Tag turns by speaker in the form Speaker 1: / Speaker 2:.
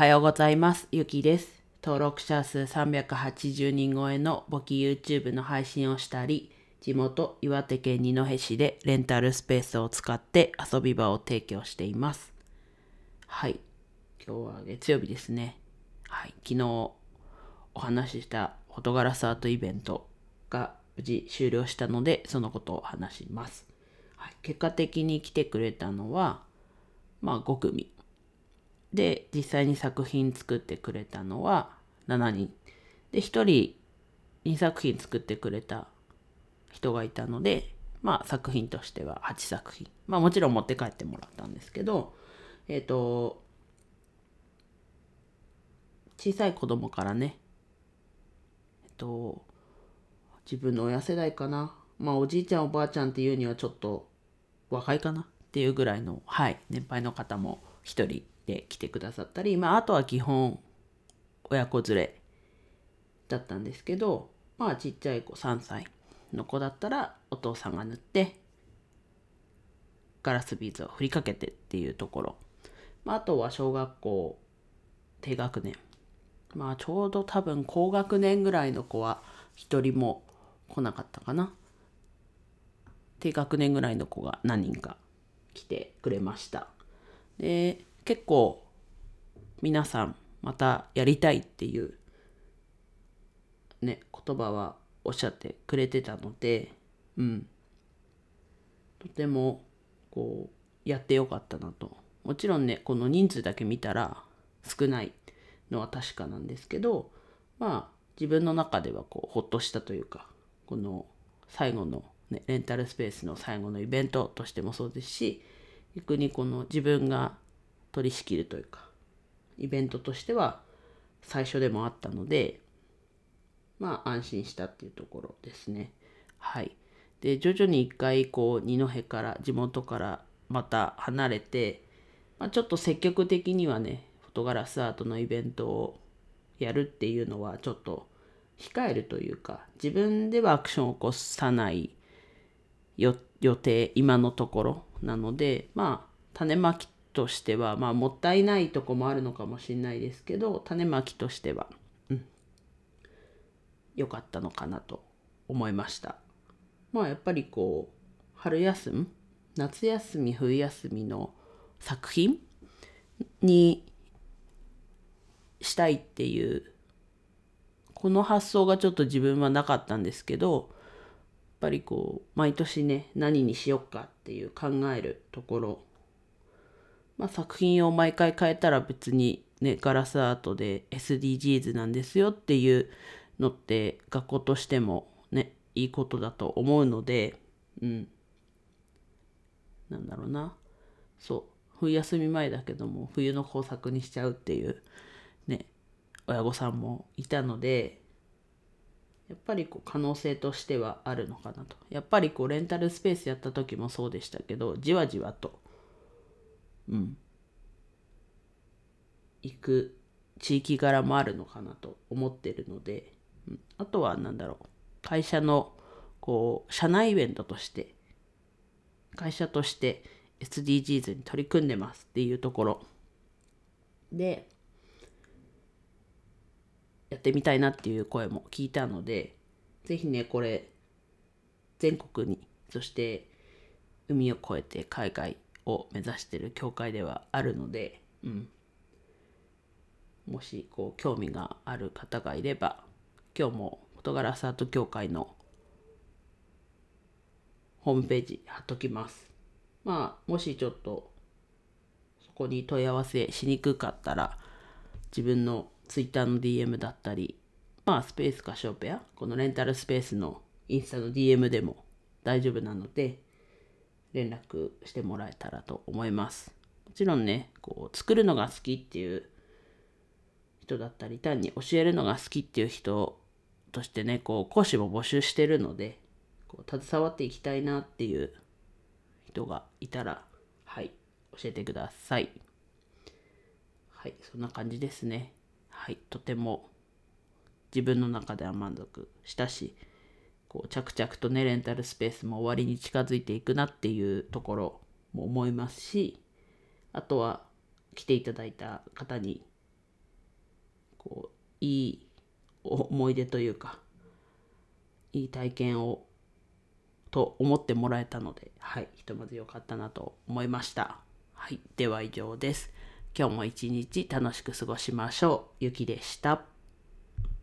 Speaker 1: はようございます。ゆきです。登録者数380人超えの簿記 YouTube の配信をしたり、地元岩手県二戸市でレンタルスペースを使って遊び場を提供しています。はい。今日は月曜日ですね。はい。昨日お話ししたフォトガラスアートイベントが無事終了したので、そのことを話します。はい、結果的に来てくれたのは、まあ5組。で、実際に作品作ってくれたのは7人。で、1人2作品作ってくれた人がいたので、まあ作品としては8作品。まあもちろん持って帰ってもらったんですけど、えっ、と、小さい子供からね、えっと、自分の親世代かな。まあおじいちゃんおばあちゃんっていうにはちょっと若いかなっていうぐらいの、はい、年配の方も一人で来てくださったり、まああとは基本親子連れだったんですけど、まあちっちゃい子3歳の子だったらお父さんが塗ってガラスビーズを振りかけてっていうところ。まああとは小学校低学年。まあちょうど多分高学年ぐらいの子は一人も来なかったかな。低学年ぐらいの子が何人か来てくれました。で、結構皆さんまたやりたいっていうね、言葉はおっしゃってくれてたので、うん。とてもこうやってよかったなと。もちろんね、この人数だけ見たら少ないのは確かなんですけど、まあ自分の中ではこうほっとしたというか、この最後の、ね、レンタルスペースの最後のイベントとしてもそうですし、逆にこの自分が取り仕切るというか、イベントとしては最初でもあったので、まあ安心したっていうところですね。はい。で、徐々に一回こう二戸から地元からまた離れて、まあ、ちょっと積極的にはね、フォトガラスアートのイベントをやるっていうのはちょっと控えるというか、自分ではアクションを起こさない予定、今のところなので、まあ種まきとしては、まあもったいないとこもあるのかもしれないですけど、種まきとしては、うん、良かったのかなと思いました。まあやっぱりこう、春休み、夏休み、冬休みの作品にしたいっていう、この発想がちょっと自分はなかったんですけど、やっぱりこう、毎年ね、何にしよっかっていう考えるところ、まあ作品を毎回変えたら別にね、ガラスアートで SDGs なんですよっていうのって学校としてもね、いいことだと思うので、うん。なんだろうな。そう。冬休み前だけども、冬の工作にしちゃうっていう、ね、親御さんもいたので、やっぱりこう可能性としてはあるのかなと。やっぱりこうレンタルスペースやった時もそうでしたけど、じわじわと、うん。行く地域柄もあるのかなと思ってるので、うん、あとは何だろう。会社のこう社内イベントとして会社として SDGs に取り組んでますっていうところでやってみたいなっていう声も聞いたのでぜひねこれ全国にそして海を越えて海外を目指してる協会ではあるので、うん、もしこう興味がある方がいれば今日もフォトガラスアート協会のホームページ貼っときます。まあ、もしちょっとそこに問い合わせしにくかったら、自分の Twitter の DM だったり、まあ、スペースかショーペア、このレンタルスペースのインスタの DM でも大丈夫なので、連絡してもらえたらと思います。もちろんね、こう作るのが好きっていう人だったり、単に教えるのが好きっていう人としてね、こう講師も募集してるので、こう携わっていきたいなっていう人がいたら、はい、教えてください。はい、そんな感じですね。はい、とても自分の中では満足したし、こう着々とね、レンタルスペースも終わりに近づいていくなっていうところも思いますし、あとは来ていただいた方にこういい思い出というかいい体験をと思ってもらえたのではいひとまず良かったなと思いました。はいでは以上です。今日も一日楽しく過ごしましょう。ゆきでした。